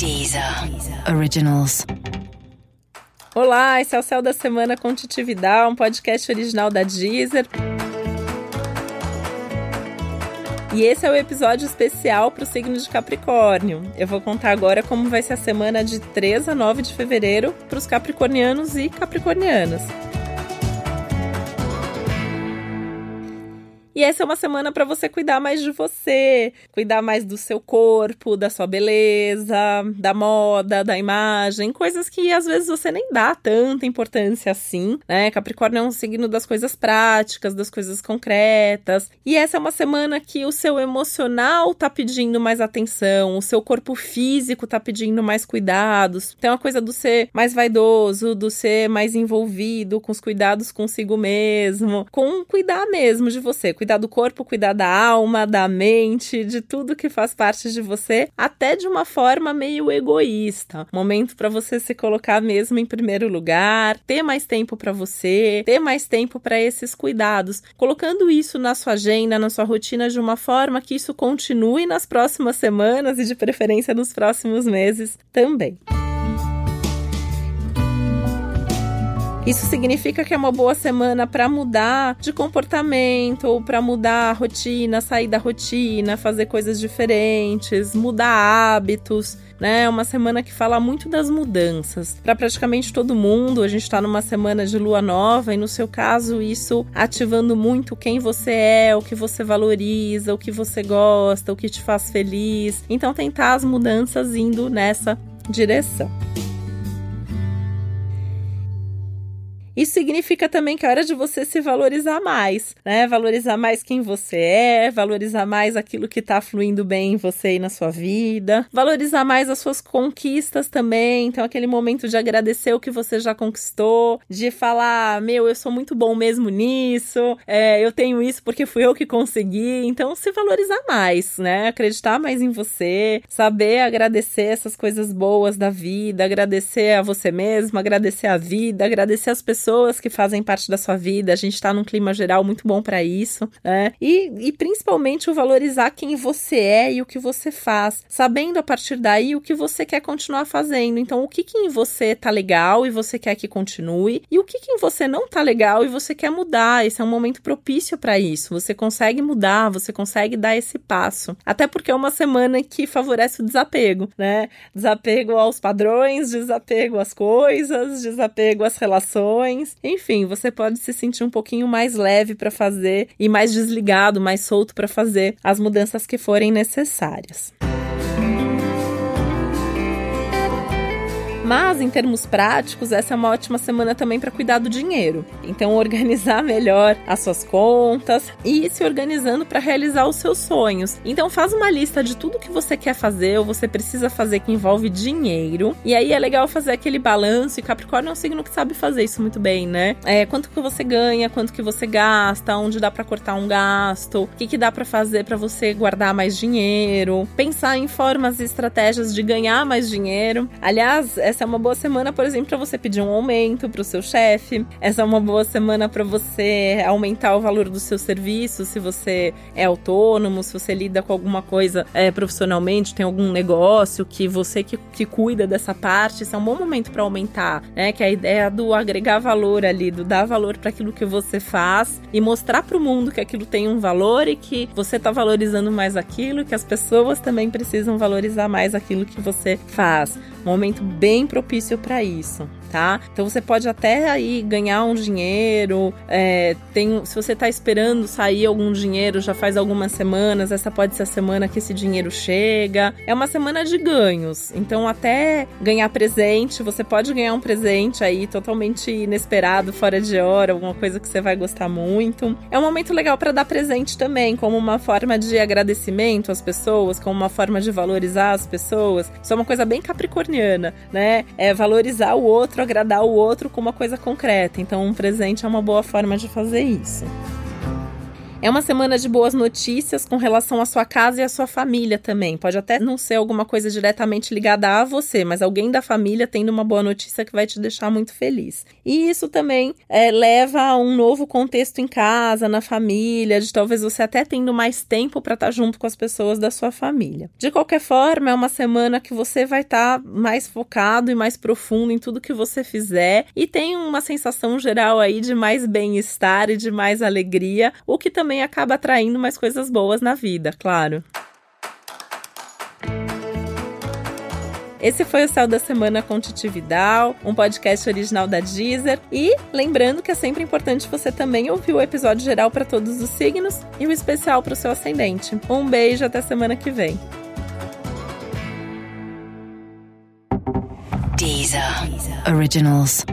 Deezer Originals. Olá, esse é o Céu da Semana com Titividade, um podcast original da Deezer. E esse é o episódio especial para o signo de Capricórnio. Eu vou contar agora como vai ser a semana de 3 a 9 de fevereiro para os capricornianos e capricornianas. E essa é uma semana para você cuidar mais de você, cuidar mais do seu corpo, da sua beleza, da moda, da imagem, coisas que às vezes você nem dá tanta importância assim, né? Capricórnio é um signo das coisas práticas, das coisas concretas. E essa é uma semana que o seu emocional tá pedindo mais atenção, o seu corpo físico tá pedindo mais cuidados. Tem uma coisa do ser mais vaidoso, do ser mais envolvido com os cuidados consigo mesmo, com cuidar mesmo de você, cuidar do corpo, cuidar da alma, da mente, de tudo que faz parte de você, até de uma forma meio egoísta. Momento para você se colocar mesmo em primeiro lugar, ter mais tempo para você, ter mais tempo para esses cuidados, colocando isso na sua agenda, na sua rotina de uma forma que isso continue nas próximas semanas e de preferência nos próximos meses também. Isso significa que é uma boa semana para mudar de comportamento ou para mudar a rotina, sair da rotina, fazer coisas diferentes, mudar hábitos né? É uma semana que fala muito das mudanças. Para praticamente todo mundo, a gente está numa semana de lua nova e no seu caso isso ativando muito quem você é, o que você valoriza, o que você gosta, o que te faz feliz. Então tentar as mudanças indo nessa direção. Isso significa também que é hora de você se valorizar mais, né? Valorizar mais quem você é, valorizar mais aquilo que tá fluindo bem em você e na sua vida, valorizar mais as suas conquistas também. Então, aquele momento de agradecer o que você já conquistou, de falar, meu, eu sou muito bom mesmo nisso, é, eu tenho isso porque fui eu que consegui. Então, se valorizar mais, né? Acreditar mais em você, saber agradecer essas coisas boas da vida, agradecer a você mesmo, agradecer a vida, agradecer as pessoas pessoas que fazem parte da sua vida. A gente está num clima geral muito bom para isso, né? E, e principalmente o valorizar quem você é e o que você faz, sabendo a partir daí o que você quer continuar fazendo. Então, o que, que em você tá legal e você quer que continue, e o que, que em você não tá legal e você quer mudar. Esse é um momento propício para isso. Você consegue mudar, você consegue dar esse passo. Até porque é uma semana que favorece o desapego, né? Desapego aos padrões, desapego às coisas, desapego às relações enfim, você pode se sentir um pouquinho mais leve para fazer e mais desligado, mais solto para fazer as mudanças que forem necessárias. Mas, em termos práticos, essa é uma ótima semana também para cuidar do dinheiro. Então, organizar melhor as suas contas e ir se organizando para realizar os seus sonhos. Então, faz uma lista de tudo que você quer fazer ou você precisa fazer que envolve dinheiro. E aí é legal fazer aquele balanço. E Capricórnio é um signo que sabe fazer isso muito bem, né? É, quanto que você ganha, quanto que você gasta, onde dá para cortar um gasto, o que, que dá para fazer para você guardar mais dinheiro, pensar em formas e estratégias de ganhar mais dinheiro. Aliás, essa essa é uma boa semana, por exemplo, para você pedir um aumento para o seu chefe. Essa é uma boa semana para você aumentar o valor do seu serviço, se você é autônomo, se você lida com alguma coisa é, profissionalmente, tem algum negócio que você que, que cuida dessa parte. Isso é um bom momento para aumentar, né? Que é a ideia do agregar valor ali, do dar valor para aquilo que você faz e mostrar para o mundo que aquilo tem um valor e que você está valorizando mais aquilo, que as pessoas também precisam valorizar mais aquilo que você faz. Um momento bem propício para isso tá? Então você pode até aí ganhar um dinheiro, é, tem, se você tá esperando sair algum dinheiro já faz algumas semanas, essa pode ser a semana que esse dinheiro chega. É uma semana de ganhos, então até ganhar presente, você pode ganhar um presente aí totalmente inesperado, fora de hora, alguma coisa que você vai gostar muito. É um momento legal para dar presente também, como uma forma de agradecimento às pessoas, como uma forma de valorizar as pessoas. Isso é uma coisa bem capricorniana, né? É valorizar o outro outro, agradar o outro com uma coisa concreta. Então, um presente é uma boa forma de fazer isso. É uma semana de boas notícias com relação à sua casa e à sua família também. Pode até não ser alguma coisa diretamente ligada a você, mas alguém da família tendo uma boa notícia que vai te deixar muito feliz. E isso também é, leva a um novo contexto em casa, na família, de talvez você até tendo mais tempo para estar tá junto com as pessoas da sua família. De qualquer forma, é uma semana que você vai estar tá mais focado e mais profundo em tudo que você fizer e tem uma sensação geral aí de mais bem-estar e de mais alegria, o que também acaba atraindo mais coisas boas na vida, claro. Esse foi o Céu da Semana com Titi Vidal, um podcast original da Deezer. E lembrando que é sempre importante você também ouvir o episódio geral para todos os signos e o especial para o seu ascendente. Um beijo, até semana que vem. Deezer. Deezer. Originals.